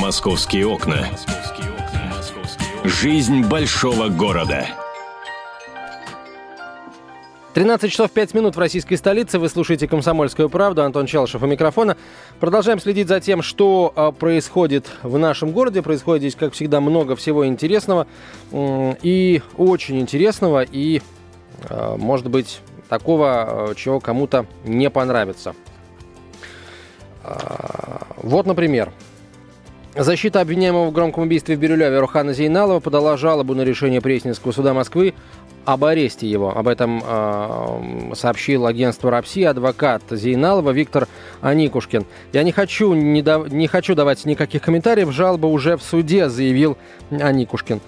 Московские окна. Жизнь большого города. 13 часов 5 минут в российской столице. Вы слушаете «Комсомольскую правду». Антон Челышев у микрофона. Продолжаем следить за тем, что а, происходит в нашем городе. Происходит здесь, как всегда, много всего интересного. И очень интересного. И, а, может быть, такого, а, чего кому-то не понравится. Вот, например, Защита обвиняемого в громком убийстве в Бирюлеве Рухана Зейналова подала жалобу на решение Пресненского суда Москвы об аресте его. Об этом э, сообщил агентство РАПСИ адвокат Зейналова Виктор Аникушкин. Я не хочу, не, да, не хочу давать никаких комментариев. Жалоба уже в суде, заявил Аникушкин.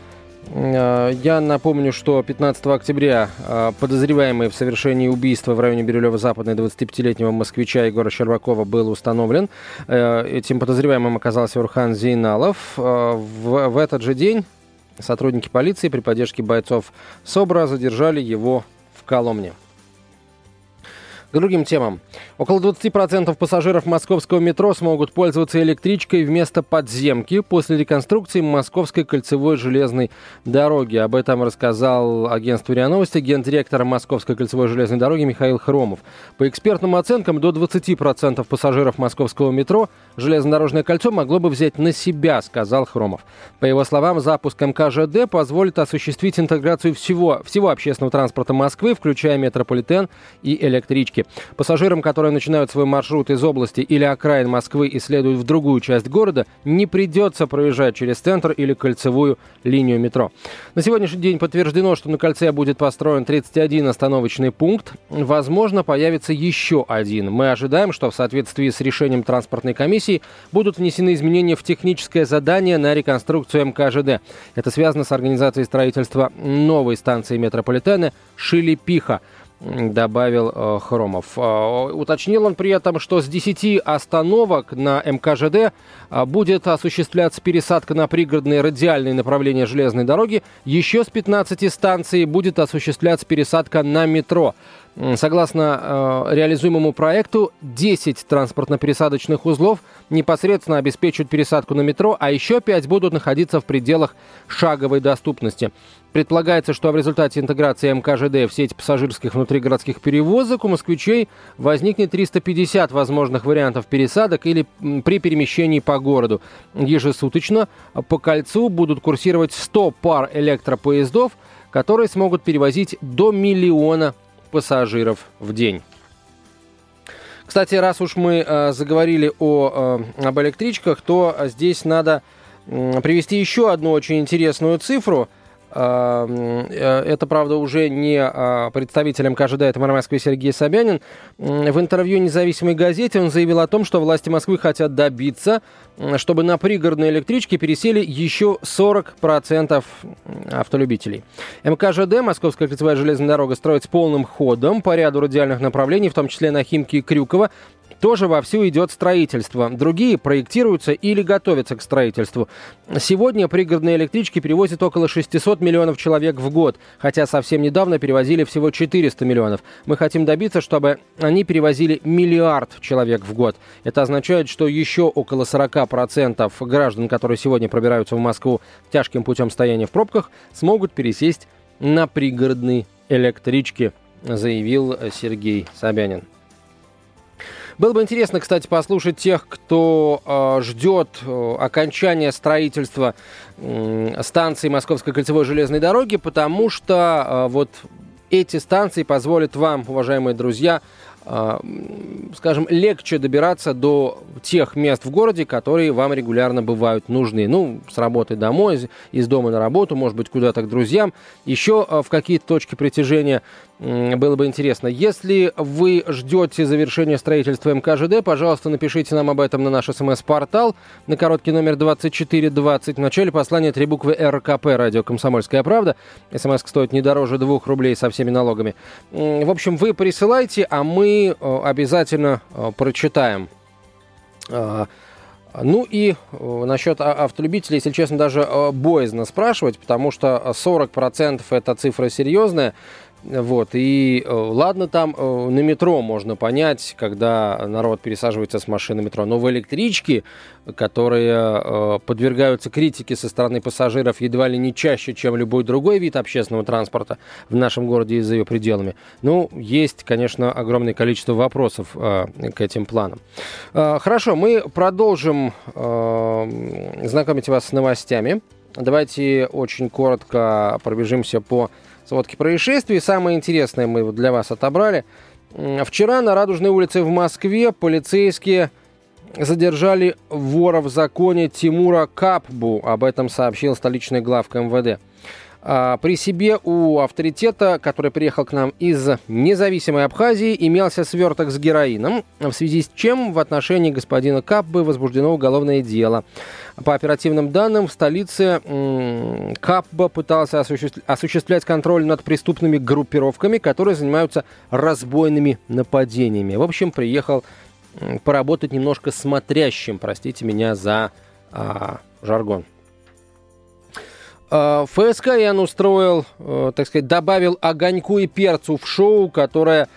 Э, я напомню, что 15 октября э, подозреваемый в совершении убийства в районе Бирюлева-Западной 25-летнего москвича Егора Щербакова был установлен. Э, этим подозреваемым оказался Урхан Зейналов. В этот же день сотрудники полиции при поддержке бойцов СОБРа задержали его в Коломне. К другим темам. Около 20% пассажиров московского метро смогут пользоваться электричкой вместо подземки после реконструкции Московской кольцевой железной дороги. Об этом рассказал агентству РИА Новости гендиректор Московской кольцевой железной дороги Михаил Хромов. По экспертным оценкам, до 20% пассажиров московского метро железнодорожное кольцо могло бы взять на себя, сказал Хромов. По его словам, запуск МКЖД позволит осуществить интеграцию всего, всего общественного транспорта Москвы, включая метрополитен и электрички. Пассажирам, которые начинают свой маршрут из области или окраин Москвы и следуют в другую часть города, не придется проезжать через центр или кольцевую линию метро. На сегодняшний день подтверждено, что на кольце будет построен 31 остановочный пункт. Возможно, появится еще один. Мы ожидаем, что в соответствии с решением транспортной комиссии будут внесены изменения в техническое задание на реконструкцию МКЖД. Это связано с организацией строительства новой станции метрополитена Шилипиха добавил э, Хромов. Э, уточнил он при этом, что с 10 остановок на МКЖД э, будет осуществляться пересадка на пригородные радиальные направления железной дороги. Еще с 15 станций будет осуществляться пересадка на метро. Согласно э, реализуемому проекту, 10 транспортно-пересадочных узлов непосредственно обеспечивают пересадку на метро, а еще 5 будут находиться в пределах шаговой доступности. Предполагается, что в результате интеграции МКЖД в сеть пассажирских внутригородских перевозок у москвичей возникнет 350 возможных вариантов пересадок или при перемещении по городу. Ежесуточно по кольцу будут курсировать 100 пар электропоездов, которые смогут перевозить до миллиона пассажиров в день. Кстати, раз уж мы э, заговорили о, э, об электричках, то здесь надо э, привести еще одну очень интересную цифру – э, это, правда, уже не а, представитель МКЖД, это мэр Москвы Сергей Собянин. В интервью независимой газете он заявил о том, что власти Москвы хотят добиться, чтобы на пригородные электрички пересели еще 40% автолюбителей. МКЖД, Московская кольцевая железная дорога, строится полным ходом по ряду радиальных направлений, в том числе на Химки и Крюково тоже вовсю идет строительство. Другие проектируются или готовятся к строительству. Сегодня пригородные электрички перевозят около 600 миллионов человек в год, хотя совсем недавно перевозили всего 400 миллионов. Мы хотим добиться, чтобы они перевозили миллиард человек в год. Это означает, что еще около 40% граждан, которые сегодня пробираются в Москву тяжким путем стояния в пробках, смогут пересесть на пригородные электрички, заявил Сергей Собянин. Было бы интересно, кстати, послушать тех, кто э, ждет э, окончания строительства э, станции Московской кольцевой железной дороги, потому что э, вот эти станции позволят вам, уважаемые друзья, а, скажем, легче добираться до тех мест в городе, которые вам регулярно бывают нужны. Ну, с работы домой, из дома на работу, может быть, куда-то к друзьям, еще а, в какие-то точки притяжения было бы интересно. Если вы ждете завершения строительства МКЖД, пожалуйста, напишите нам об этом на наш смс-портал на короткий номер 2420. В начале послания три буквы РКП, радио «Комсомольская правда». СМС стоит не дороже двух рублей со всеми налогами. В общем, вы присылайте, а мы Э, обязательно э, прочитаем. А, ну и э, насчет автолюбителей, если честно, даже боязно спрашивать, потому что 40% это цифра серьезная. Вот, и э, ладно, там э, на метро можно понять, когда народ пересаживается с машины метро, но в электричке, которые э, подвергаются критике со стороны пассажиров едва ли не чаще, чем любой другой вид общественного транспорта в нашем городе и за ее пределами, ну, есть, конечно, огромное количество вопросов к этим планам. Хорошо, мы продолжим знакомить вас с новостями. Давайте очень коротко пробежимся по сводке происшествий. Самое интересное мы для вас отобрали. Вчера на Радужной улице в Москве полицейские задержали вора в законе Тимура Капбу. Об этом сообщил столичный главка МВД. А, при себе у авторитета, который приехал к нам из независимой Абхазии, имелся сверток с героином, в связи с чем в отношении господина Капбы возбуждено уголовное дело. По оперативным данным, в столице Капба пытался осуществлять контроль над преступными группировками, которые занимаются разбойными нападениями. В общем, приехал поработать немножко смотрящим, простите меня за а, жаргон. А, ФСК Ян устроил, э, так сказать, добавил огоньку и перцу в шоу, которое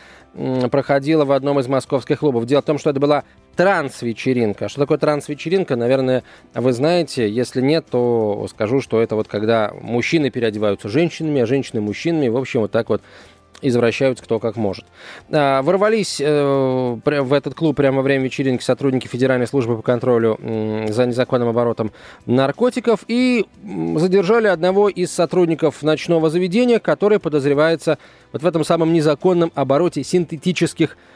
проходило в одном из московских клубов. Дело в том, что это была транс-вечеринка. Что такое транс-вечеринка, наверное, вы знаете. Если нет, то скажу, что это вот когда мужчины переодеваются женщинами, а женщины мужчинами. В общем, вот так вот извращаются кто как может. А, ворвались э, в этот клуб прямо во время вечеринки сотрудники Федеральной службы по контролю за незаконным оборотом наркотиков и задержали одного из сотрудников ночного заведения, который подозревается вот в этом самом незаконном обороте синтетических наркотиков.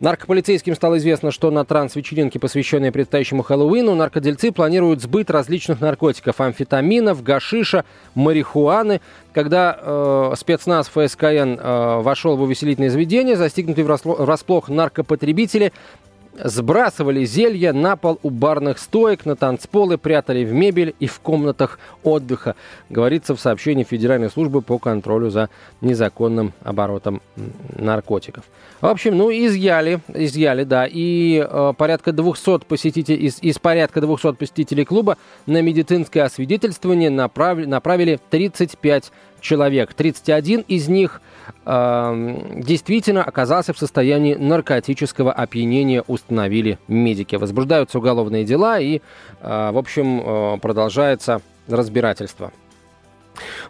Наркополицейским стало известно, что на транс-вечеринке, посвященной предстоящему Хэллоуину, наркодельцы планируют сбыт различных наркотиков, амфетаминов, гашиша, марихуаны. Когда э, спецназ ФСКН э, вошел в увеселительное заведение, застигнутые врасплох наркопотребители сбрасывали зелья на пол у барных стоек, на танцполы, прятали в мебель и в комнатах отдыха, говорится в сообщении Федеральной службы по контролю за незаконным оборотом наркотиков. В общем, ну, изъяли, изъяли, да, и э, порядка 200 посетителей, из, из порядка 200 посетителей клуба на медицинское освидетельствование направили, направили 35 человек. 31 из них э, действительно оказался в состоянии наркотического опьянения, установили медики. Возбуждаются уголовные дела и, э, в общем, э, продолжается разбирательство.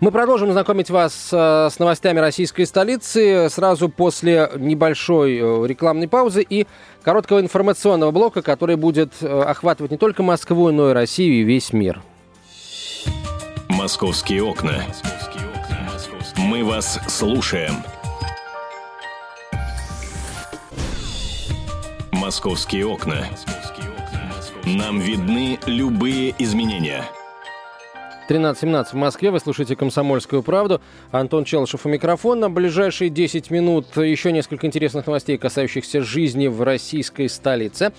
Мы продолжим знакомить вас э, с новостями российской столицы сразу после небольшой э, рекламной паузы и короткого информационного блока, который будет э, охватывать не только Москву, но и Россию и весь мир. Московские окна. Мы вас слушаем. Московские окна. Нам видны любые изменения – 13.17 в Москве. Вы слушаете «Комсомольскую правду». Антон Челышев у микрофона. ближайшие 10 минут еще несколько интересных новостей, касающихся жизни в российской столице.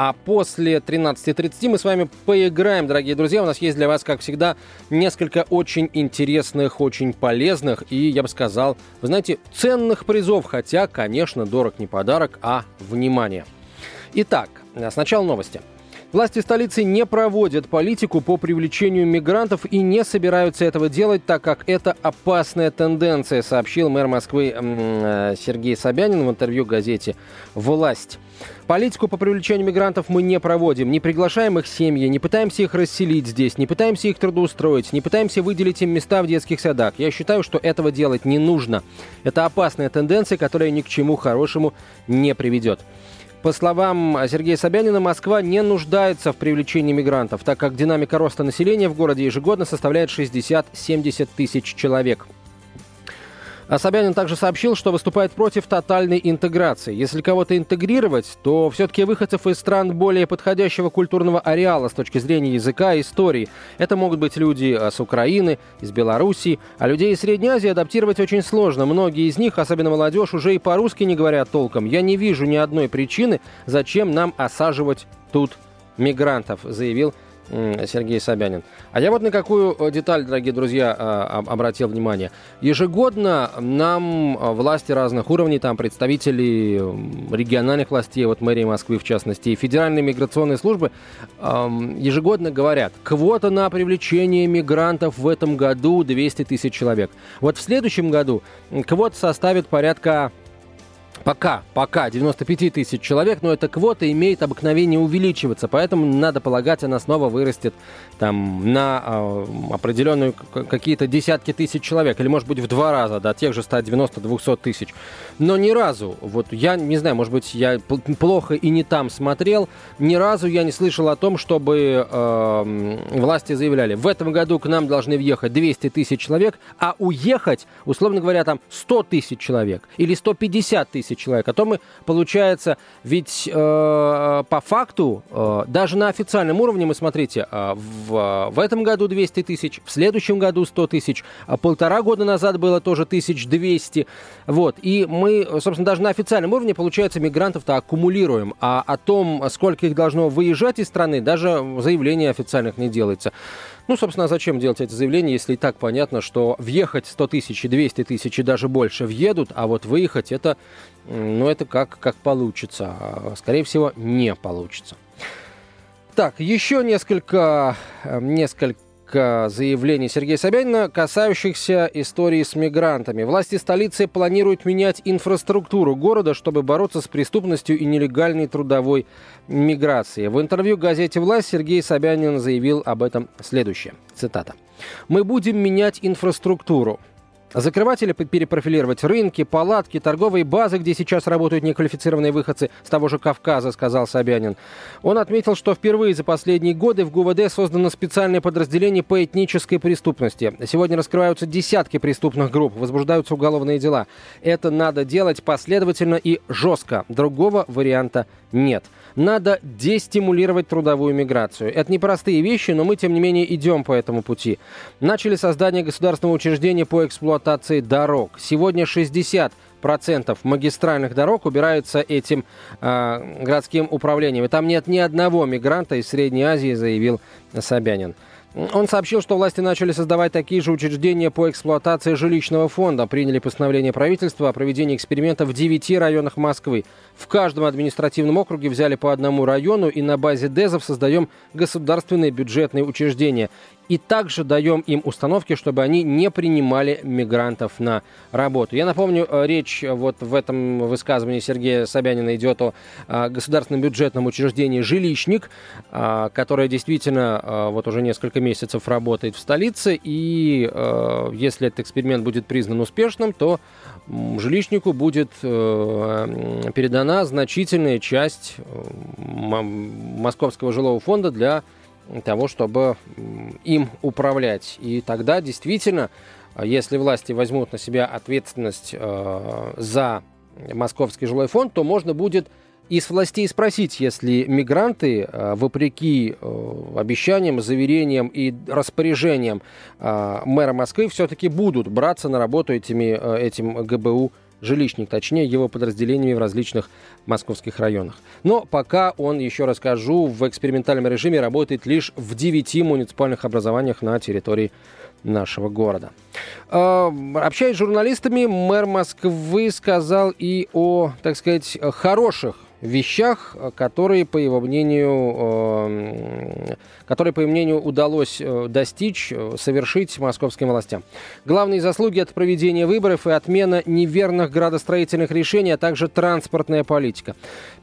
А после 13.30 мы с вами поиграем, дорогие друзья. У нас есть для вас, как всегда, несколько очень интересных, очень полезных и, я бы сказал, вы знаете, ценных призов. Хотя, конечно, дорог не подарок, а внимание. Итак, сначала новости. Власти столицы не проводят политику по привлечению мигрантов и не собираются этого делать, так как это опасная тенденция, сообщил мэр Москвы э, Сергей Собянин в интервью газете «Власть». Политику по привлечению мигрантов мы не проводим, не приглашаем их семьи, не пытаемся их расселить здесь, не пытаемся их трудоустроить, не пытаемся выделить им места в детских садах. Я считаю, что этого делать не нужно. Это опасная тенденция, которая ни к чему хорошему не приведет. По словам Сергея Собянина, Москва не нуждается в привлечении мигрантов, так как динамика роста населения в городе ежегодно составляет 60-70 тысяч человек. А Собянин также сообщил, что выступает против тотальной интеграции. Если кого-то интегрировать, то все-таки выходцев из стран более подходящего культурного ареала с точки зрения языка и истории. Это могут быть люди а, с Украины, из Белоруссии, а людей из Средней Азии адаптировать очень сложно. Многие из них, особенно молодежь, уже и по-русски не говорят толком. Я не вижу ни одной причины, зачем нам осаживать тут мигрантов, заявил Сергей Собянин. А я вот на какую э, деталь, дорогие друзья, а, обратил внимание. Ежегодно нам э, власти разных уровней, там представители региональных властей, вот мэрии Москвы в частности, и федеральные миграционные службы ежегодно говорят, квота на привлечение мигрантов в этом году 200 тысяч человек. Вот в следующем году квота составит порядка Пока, пока 95 тысяч человек, но эта квота имеет обыкновение увеличиваться, поэтому надо полагать, она снова вырастет там на э, определенную какие-то десятки тысяч человек, или может быть в два раза, до тех же 190-200 тысяч. Но ни разу, вот я не знаю, может быть я плохо и не там смотрел, ни разу я не слышал о том, чтобы э, власти заявляли, в этом году к нам должны въехать 200 тысяч человек, а уехать, условно говоря, там 100 тысяч человек или 150 тысяч тысяч человек. А то мы, получается, ведь э, по факту, э, даже на официальном уровне, мы смотрите, э, в, в этом году 200 тысяч, в следующем году 100 тысяч, а полтора года назад было тоже 1200. Вот. И мы, собственно, даже на официальном уровне, получается, мигрантов-то аккумулируем. А о том, сколько их должно выезжать из страны, даже заявления официальных не делается. Ну, собственно, а зачем делать эти заявления, если и так понятно, что въехать 100 тысяч, 200 тысяч и даже больше въедут, а вот выехать это, ну, это как, как получится. А, скорее всего, не получится. Так, еще несколько, э, несколько заявлений Сергея Собянина, касающихся истории с мигрантами. Власти столицы планируют менять инфраструктуру города, чтобы бороться с преступностью и нелегальной трудовой миграцией. В интервью газете «Власть» Сергей Собянин заявил об этом следующее. Цитата. «Мы будем менять инфраструктуру. Закрывать или перепрофилировать рынки, палатки, торговые базы, где сейчас работают неквалифицированные выходцы с того же Кавказа, сказал Собянин. Он отметил, что впервые за последние годы в ГУВД создано специальное подразделение по этнической преступности. Сегодня раскрываются десятки преступных групп, возбуждаются уголовные дела. Это надо делать последовательно и жестко. Другого варианта нет. Надо дестимулировать трудовую миграцию. Это непростые вещи, но мы, тем не менее, идем по этому пути. Начали создание государственного учреждения по эксплуатации дорог. Сегодня 60 процентов магистральных дорог убираются этим э, городским управлением. И там нет ни одного мигранта из Средней Азии, заявил Собянин. Он сообщил, что власти начали создавать такие же учреждения по эксплуатации жилищного фонда. Приняли постановление правительства о проведении эксперимента в 9 районах Москвы. В каждом административном округе взяли по одному району и на базе ДЭЗов создаем государственные бюджетные учреждения и также даем им установки, чтобы они не принимали мигрантов на работу. Я напомню, э, речь вот в этом высказывании Сергея Собянина идет о э, государственном бюджетном учреждении «Жилищник», э, которое действительно вот уже несколько месяцев работает в столице, и если этот эксперимент будет признан успешным, то жилищнику будет передана значительная часть московского жилого фонда для того, чтобы им управлять. И тогда действительно, если власти возьмут на себя ответственность э, за московский жилой фонд, то можно будет из властей спросить, если мигранты, э, вопреки э, обещаниям, заверениям и распоряжениям мэра Москвы, все-таки будут браться на работу этими, этим ГБУ жилищник, точнее его подразделениями в различных московских районах. Но пока он, еще расскажу, в экспериментальном режиме работает лишь в 9 муниципальных образованиях на территории нашего города. А, общаясь с журналистами, мэр Москвы сказал и о, так сказать, хороших вещах, которые, по его мнению, э, которые, по его мнению, удалось э, достичь, э, совершить московским властям. Главные заслуги – это проведение выборов и отмена неверных градостроительных решений, а также транспортная политика.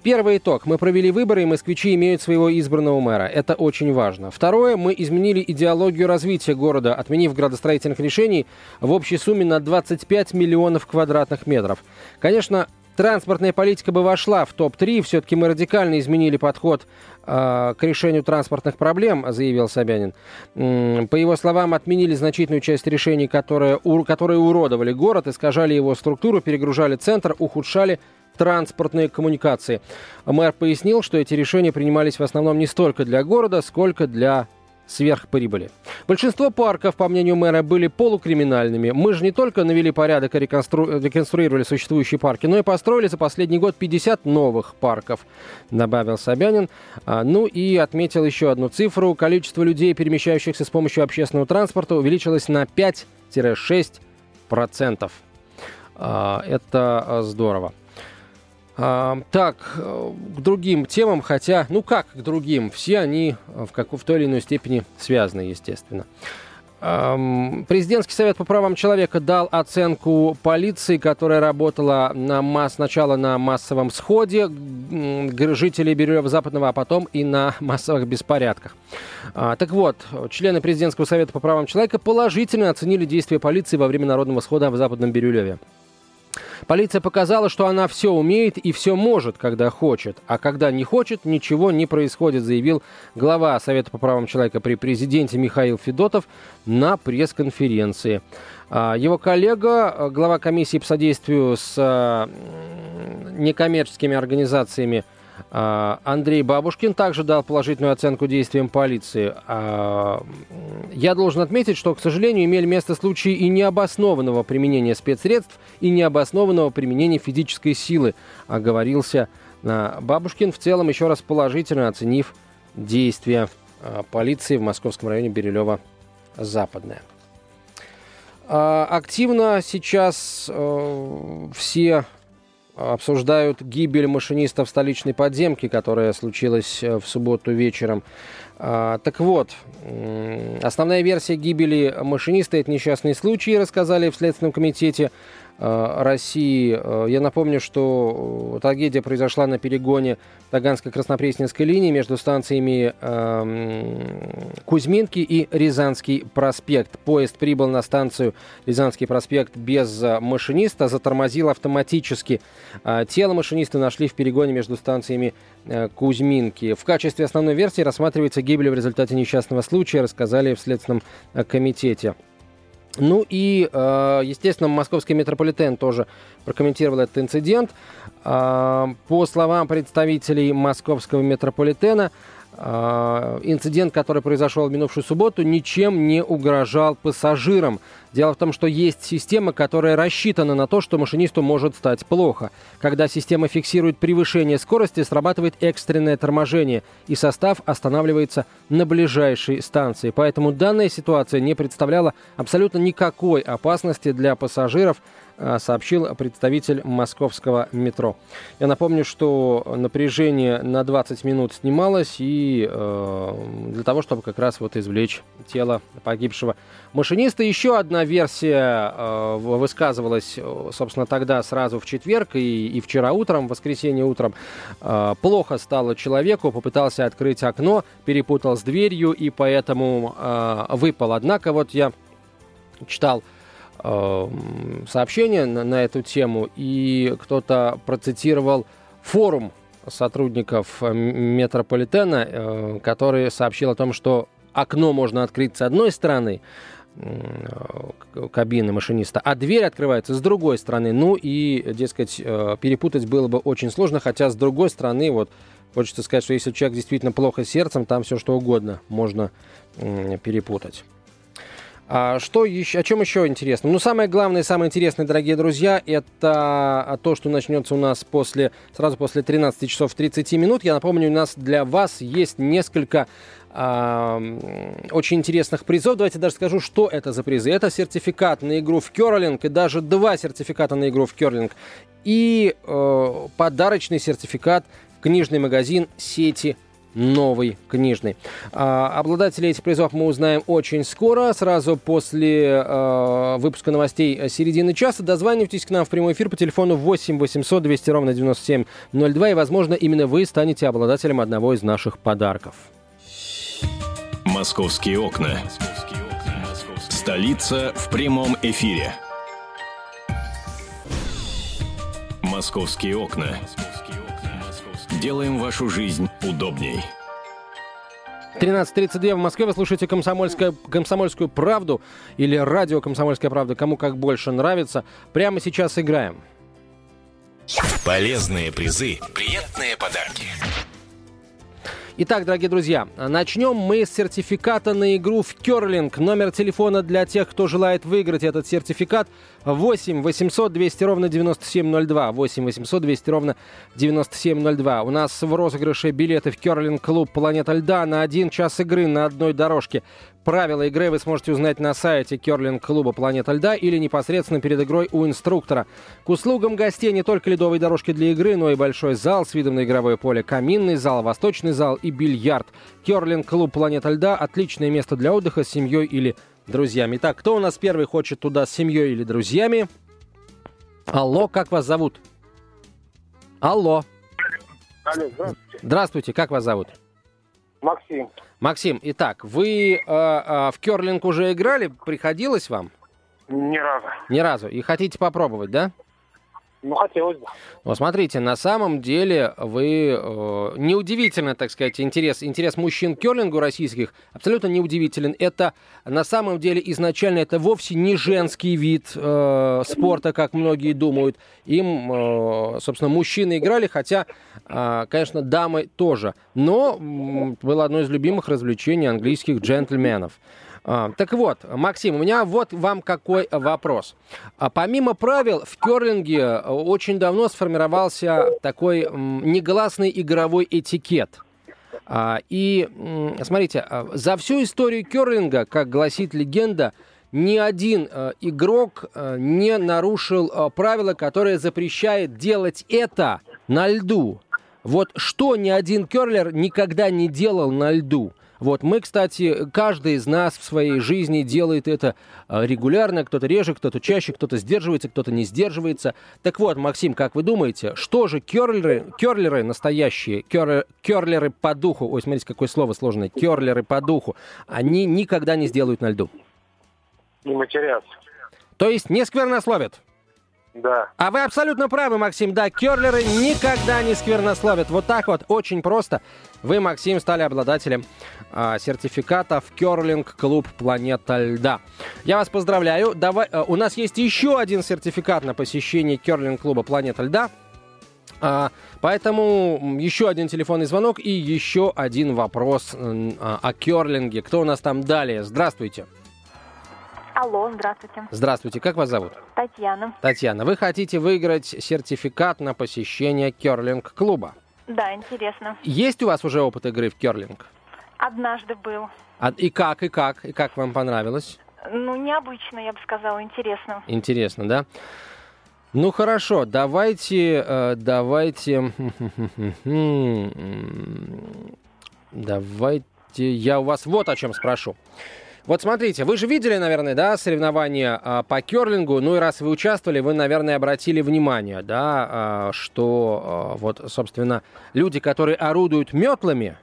Первый итог. Мы провели выборы, и москвичи имеют своего избранного мэра. Это очень важно. Второе. Мы изменили идеологию развития города, отменив градостроительных решений в общей сумме на 25 миллионов квадратных метров. Конечно, Транспортная политика бы вошла в топ-3. Все-таки мы радикально изменили подход э, к решению транспортных проблем, заявил Собянин. По его словам, отменили значительную часть решений, которые, которые уродовали город, искажали его структуру, перегружали центр, ухудшали транспортные коммуникации. Мэр пояснил, что эти решения принимались в основном не столько для города, сколько для сверхприбыли. Большинство парков, по мнению мэра, были полукриминальными. Мы же не только навели порядок и реконстру... реконструировали существующие парки, но и построили за последний год 50 новых парков, добавил Собянин. А, ну и отметил еще одну цифру. Количество людей, перемещающихся с помощью общественного транспорта, увеличилось на 5-6%. А, это здорово. Так, э, к другим темам, хотя, ну как к другим, все они в, как, в той или иной степени связаны, естественно. Президентский совет по правам человека дал оценку полиции, которая работала на масс, сначала на массовом сходе жителей Бирюлева Западного, а потом и на массовых беспорядках. А, так вот, члены Президентского совета по правам человека положительно оценили действия полиции во время народного схода в Западном Бирюлеве. Полиция показала, что она все умеет и все может, когда хочет. А когда не хочет, ничего не происходит, заявил глава Совета по правам человека при президенте Михаил Федотов на пресс-конференции. А, его коллега, глава комиссии по содействию с некоммерческими организациями Андрей Бабушкин также дал положительную оценку действиям полиции. А, я должен отметить, что, к сожалению, имели место случаи и необоснованного применения спецсредств, и необоснованного применения физической силы, оговорился а, Бабушкин, в целом еще раз положительно оценив действия полиции в московском районе Бирюлево-Западное. Активно сейчас э, все обсуждают гибель машиниста в столичной подземке, которая случилась э, в субботу вечером. А, так вот, основная версия гибели машиниста – это несчастный случай, рассказали в Следственном комитете. Э, России. Э, я напомню, что э, трагедия произошла на перегоне Таганской-Краснопресненской линии между станциями э, Кузьминки и Рязанский проспект. Поезд прибыл на станцию Рязанский проспект без машиниста, затормозил автоматически. Тело машиниста нашли в перегоне между станциями Кузьминки. В качестве основной версии рассматривается гибель в результате несчастного случая, рассказали в Следственном комитете. Ну и, э, естественно, московский метрополитен тоже прокомментировал этот инцидент. Э, по словам представителей московского метрополитена, инцидент, который произошел в минувшую субботу, ничем не угрожал пассажирам. Дело в том, что есть система, которая рассчитана на то, что машинисту может стать плохо. Когда система фиксирует превышение скорости, срабатывает экстренное торможение, и состав останавливается на ближайшей станции. Поэтому данная ситуация не представляла абсолютно никакой опасности для пассажиров, сообщил представитель московского метро. Я напомню, что напряжение на 20 минут снималось и э, для того, чтобы как раз вот извлечь тело погибшего машиниста. Еще одна версия э, высказывалась, собственно, тогда сразу в четверг и, и вчера утром, в воскресенье утром. Э, плохо стало человеку, попытался открыть окно, перепутал с дверью и поэтому э, выпал. Однако вот я читал Э, сообщение на, на эту тему, и кто-то процитировал форум сотрудников э, метрополитена, э, который сообщил о том, что окно можно открыть с одной стороны, кабины машиниста, а дверь открывается с другой стороны. Ну и, дескать, перепутать было бы очень сложно, хотя с другой стороны, вот хочется сказать, что если человек действительно плохо сердцем, там все что угодно можно перепутать. А что еще, о чем еще интересно? Ну, самое главное, самое интересное, дорогие друзья, это то, что начнется у нас после, сразу после 13 часов 30 минут. Я напомню, у нас для вас есть несколько очень интересных призов. Давайте даже скажу, что это за призы. Это сертификат на игру в керлинг и даже два сертификата на игру в керлинг. И э, подарочный сертификат в книжный магазин сети новый книжный. А, обладателей этих призов мы узнаем очень скоро, сразу после а, выпуска новостей середины часа. Дозванивайтесь к нам в прямой эфир по телефону 8 800 200 ровно 9702, и, возможно, именно вы станете обладателем одного из наших подарков. «Московские окна». Столица в прямом эфире. «Московские окна». Делаем вашу жизнь удобней. 13.32 в Москве. Вы слушаете комсомольская, «Комсомольскую правду» или радио «Комсомольская правда», кому как больше нравится. Прямо сейчас играем. Полезные призы, приятные подарки. Итак, дорогие друзья, начнем мы с сертификата на игру в керлинг. Номер телефона для тех, кто желает выиграть этот сертификат 8 800 200 ровно 9702. 8 800 200 ровно 9702. У нас в розыгрыше билеты в керлинг-клуб «Планета льда» на один час игры на одной дорожке. Правила игры вы сможете узнать на сайте керлинг-клуба «Планета льда» или непосредственно перед игрой у инструктора. К услугам гостей не только ледовые дорожки для игры, но и большой зал с видом на игровое поле, каминный зал, восточный зал и бильярд. Керлинг-клуб «Планета льда» – отличное место для отдыха с семьей или друзьями. Итак, кто у нас первый хочет туда с семьей или друзьями? Алло, как вас зовут? Алло. Алло, здравствуйте. Здравствуйте, как вас зовут? Максим. Максим, итак, вы э, э, в керлинг уже играли? Приходилось вам? Ни разу. Ни разу. И хотите попробовать, да? Ну, хотелось бы. Ну, смотрите, на самом деле вы... Э, неудивительно, так сказать, интерес, интерес мужчин к керлингу российских абсолютно неудивителен. Это на самом деле изначально это вовсе не женский вид э, спорта, как многие думают. Им, э, собственно, мужчины играли, хотя, э, конечно, дамы тоже. Но м, было одно из любимых развлечений английских джентльменов. А, так вот, Максим, у меня вот вам какой вопрос. А, помимо правил, в керлинге э, очень давно сформировался такой негласный игровой этикет. А, и смотрите, за всю историю керлинга, как гласит легенда, ни один э, игрок э, не нарушил правила, которое запрещает делать это на льду. Вот что ни один керлер никогда не делал на льду – вот мы, кстати, каждый из нас в своей жизни делает это э, регулярно, кто-то реже, кто-то чаще, кто-то сдерживается, кто-то не сдерживается. Так вот, Максим, как вы думаете, что же керлеры, керлеры настоящие, кер, керлеры по духу, ой, смотрите, какое слово сложное, керлеры по духу, они никогда не сделают на льду? Не матерятся. То есть не сквернословят? Да. А вы абсолютно правы, Максим. Да, керлеры никогда не сквернословят. Вот так вот, очень просто. Вы, Максим, стали обладателем а, сертификата в керлинг-клуб «Планета льда». Я вас поздравляю. Давай, а, у нас есть еще один сертификат на посещение керлинг-клуба «Планета льда». А, поэтому еще один телефонный звонок и еще один вопрос а, о керлинге. Кто у нас там далее? Здравствуйте. Алло, здравствуйте. Здравствуйте, как вас зовут? Татьяна. Татьяна, вы хотите выиграть сертификат на посещение керлинг-клуба? Да, интересно. Есть у вас уже опыт игры в керлинг? Однажды был. А, и как, и как, и как вам понравилось? Ну, необычно, я бы сказала, интересно. Интересно, да? Ну хорошо, давайте, э, давайте, давайте, я у вас вот о чем спрошу. Вот смотрите, вы же видели, наверное, да, соревнования а, по керлингу. Ну и раз вы участвовали, вы, наверное, обратили внимание, да, а, что а, вот, собственно, люди, которые орудуют метлами,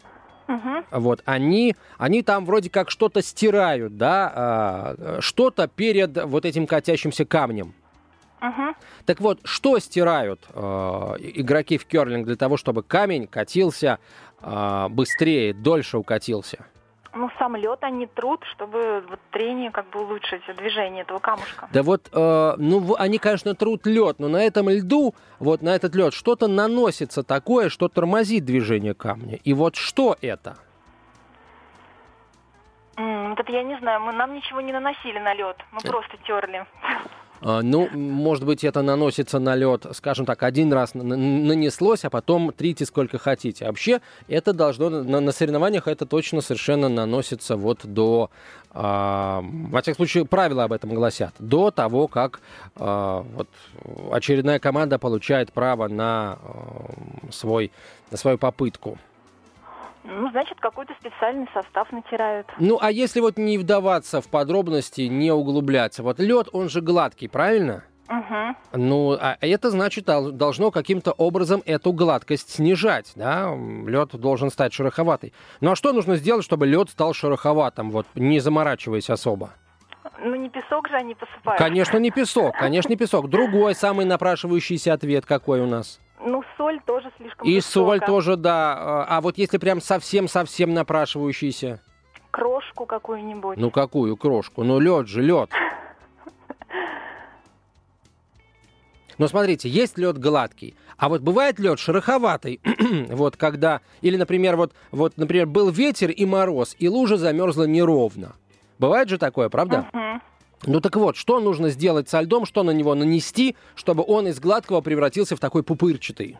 Угу. вот, они, они там вроде как что-то стирают, да, а, что-то перед вот этим катящимся камнем. Угу. Так вот, что стирают э, игроки в керлинг для того, чтобы камень катился э, быстрее, дольше укатился? Ну, сам лед они трут, чтобы вот трение как бы улучшить движение этого камушка. Да вот, э, ну, они, конечно, трут лед, но на этом льду, вот на этот лед, что-то наносится такое, что тормозит движение камня. И вот что это? М, вот это я не знаю, мы нам ничего не наносили на лед, мы просто терли. А, Ну, может быть, это наносится на лед, скажем так, один раз нанеслось, а потом трите сколько хотите. Вообще, это должно на, соревнованиях это точно совершенно наносится вот до, а, во всяком случае, правила об этом гласят, до того, как а, вот очередная команда получает право на свой на свою попытку. Ну, значит, какой-то специальный состав натирают. Ну, а если вот не вдаваться в подробности, не углубляться, вот лед, он же гладкий, правильно? Угу. Ну, а это значит, дол- должно каким-то образом эту гладкость снижать, да? Лед должен стать шероховатый. Ну а что нужно сделать, чтобы лед стал шероховатым, вот не заморачиваясь особо? Ну, не песок же они посыпают. Конечно, не песок, конечно, не песок. Другой самый напрашивающийся ответ какой у нас? Ну, соль тоже слишком И высоко. соль тоже, да. А вот если прям совсем-совсем напрашивающийся? Крошку какую-нибудь. Ну какую крошку? Ну лед же, лед. Но смотрите, есть лед гладкий, а вот бывает лед шероховатый, вот когда, или, например, вот, вот, например, был ветер и мороз, и лужа замерзла неровно. Бывает же такое, правда? Мгм. Ну так вот, что нужно сделать со льдом, что на него нанести, чтобы он из гладкого превратился в такой пупырчатый?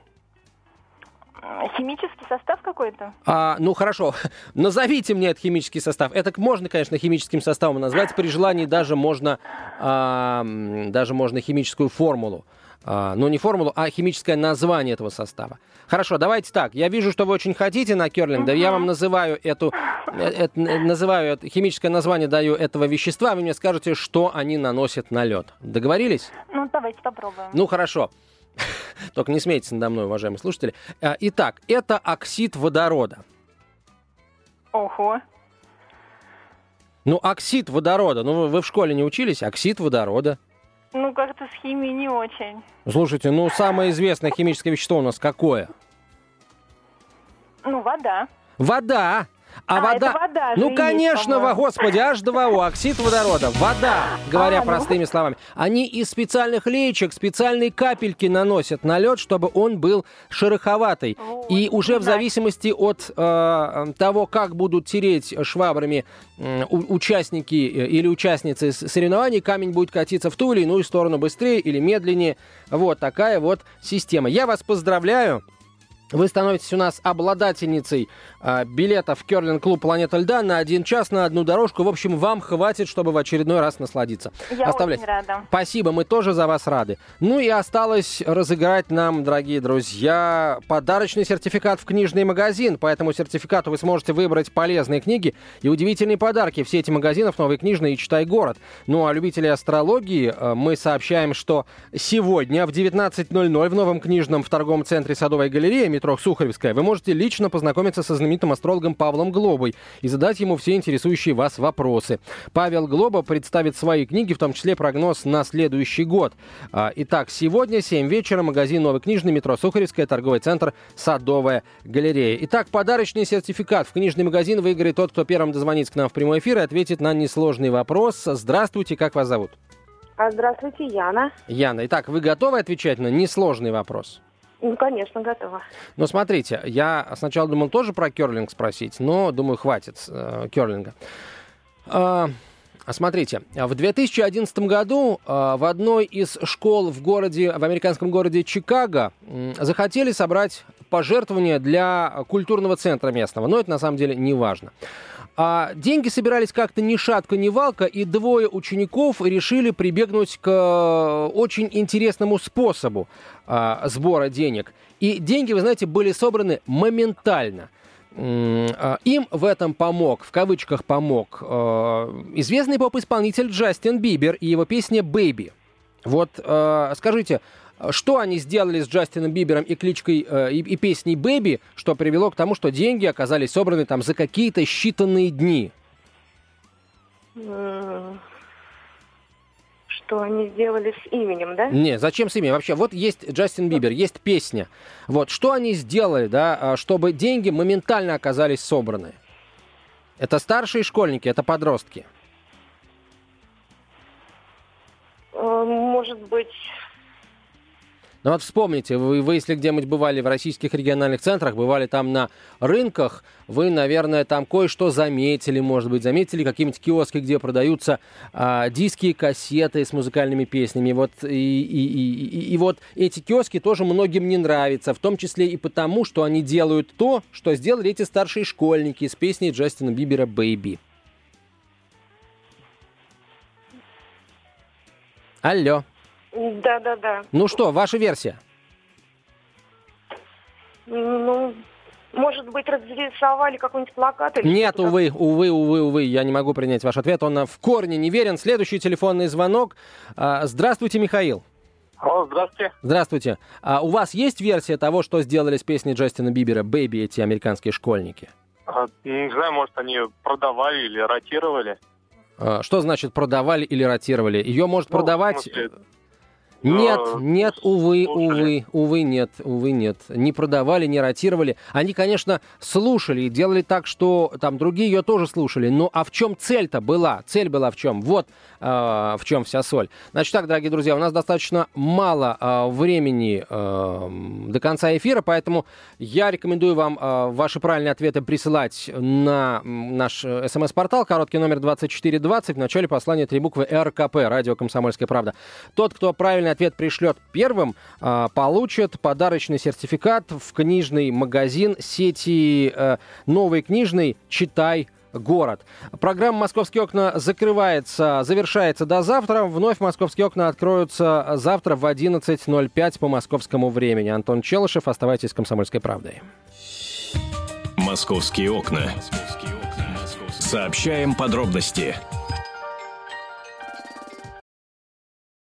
М, Химический состав какой-то? А, ну хорошо, назовите мне этот химический состав. Это можно, конечно, химическим составом назвать. При желании даже можно, а, даже можно химическую формулу. Ну, не формулу, а химическое название этого состава. Хорошо, давайте так. Я вижу, что вы очень хотите на керлинг. Да я вам называю эту, э, это, э, называю это- химическое название, даю этого вещества. Вы мне скажете, что они наносят на лед. Договорились? Ну, давайте попробуем. Ну, хорошо. Только не смейтесь надо мной, уважаемые слушатели. А, Итак, это оксид водорода. Ого. Ну, оксид водорода. Ну, вы- вы в школе не учились? Оксид водорода. Ну, как-то с химией не очень. Слушайте, ну, самое известное химическое вещество у нас какое? Ну, вода. Вода. А, А, вода... это вода ну, конечно, во, господи, H2O, оксид водорода, вода, говоря А, ну. простыми словами. Они из специальных леечек специальные капельки наносят на лед, чтобы он был шероховатый. Вот, И уже в зависимости от э, того, как будут тереть швабрами у- участники э, или участницы соревнований, камень будет катиться в ту или иную сторону быстрее или медленнее. Вот такая вот система. Я вас поздравляю. Вы становитесь у нас обладательницей а, билета в керлинг-клуб «Планета льда» на один час, на одну дорожку. В общем, вам хватит, чтобы в очередной раз насладиться. Я Оставляйте. очень рада. Спасибо, мы тоже за вас рады. Ну и осталось разыграть нам, дорогие друзья, подарочный сертификат в книжный магазин. По этому сертификату вы сможете выбрать полезные книги и удивительные подарки в сети магазинов «Новый книжный» и «Читай город». Ну а любители астрологии э, мы сообщаем, что сегодня в 19.00 в новом книжном в торговом центре «Садовая галерея» метро Сухаревская вы можете лично познакомиться со знаменитым астрологом Павлом Глобой и задать ему все интересующие вас вопросы. Павел Глоба представит свои книги, в том числе прогноз на следующий год. А, Итак, сегодня 7 вечера, магазин «Новый книжный», метро Сухаревская, торговый центр «Садовая галерея». Итак, подарочный сертификат в книжный магазин выиграет тот, кто первым дозвонится к нам в прямой эфир и ответит на несложный вопрос. Здравствуйте, как вас зовут? А, Здравствуйте, Яна. Яна. Итак, вы готовы отвечать на несложный вопрос? Ну, конечно, готова. Ну, смотрите, я сначала думал тоже про керлинг спросить, но, думаю, хватит э, керлинга. А, а смотрите, в 2011 году а, в одной из школ в городе, в американском городе Чикаго м, захотели собрать пожертвования для культурного центра местного, но это на самом деле не важно. А деньги собирались как-то ни шатко, ни валко, и двое учеников решили прибегнуть к э, очень интересному способу а, сбора денег. И деньги, вы знаете, были собраны моментально. А, Им в этом помог, в кавычках помог, э, известный поп-исполнитель Джастин Бибер и его песня «Baby». Вот э, скажите, что они сделали с Джастином Бибером и кличкой э, и, и песней «Baby», что привело к тому, что деньги оказались собраны там за какие-то считанные дни? М, Что они сделали с именем, да? Не, зачем с ими? Вообще, вот есть Джастин Бибер, есть песня. Вот, что они сделали, да, а, чтобы деньги моментально оказались собраны? Это старшие школьники, это подростки. Э, Может быть, Ну вот вспомните, вы, вы если где-нибудь бывали в российских региональных центрах, бывали там на рынках, вы, наверное, там кое-что заметили, может быть, заметили какие-нибудь киоски, где продаются а, диски и кассеты с музыкальными песнями. Вот, и, и, и, и- вот эти киоски тоже многим не нравятся, в том числе и потому, что они делают то, что сделали эти старшие школьники с песней Джастина Бибера «Бэйби». Алло. Да-да-да. Ну что, ваша версия? Ну, может быть, разрисовали какой-нибудь плакат? или Нет, что-то увы, увы, увы, увы, я не могу принять ваш ответ. Он в корне не верен. Следующий телефонный звонок. А, Здравствуйте, Михаил. Алло, здравствуйте. Здравствуйте. А у вас есть версия того, что сделали с песней Джастина Бибера «Бэйби» эти американские школьники? А, Не знаю, может, они продавали или ротировали. А, Что значит продавали или ротировали? Ее может Ну, в продавать... смысле- Нет, э, нет, увы, слушали. увы, увы, нет, увы, нет. Не продавали, не ротировали. Они, конечно, слушали и делали так, что там другие ее тоже слушали. Но а в чем цель-то была? Цель была в чем? Вот э, в чем вся соль. Значит так, дорогие друзья, у нас достаточно мало э, времени э, до конца эфира, поэтому я рекомендую вам э, ваши правильные ответы присылать на наш э, смс-портал, короткий номер 2420, в начале послания три буквы РКП, радио «Комсомольская правда». Тот, кто правильный ответ пришлет первым, а, получит подарочный сертификат в книжный магазин сети э, «Новый книжный. Читай город». Программа «Московские окна» закрывается, завершается до завтра. Вновь «Московские окна» откроются завтра в 11.05 по московскому времени. Антон Челышев, оставайтесь с «Комсомольской правдой». «Московские окна». Сообщаем подробности.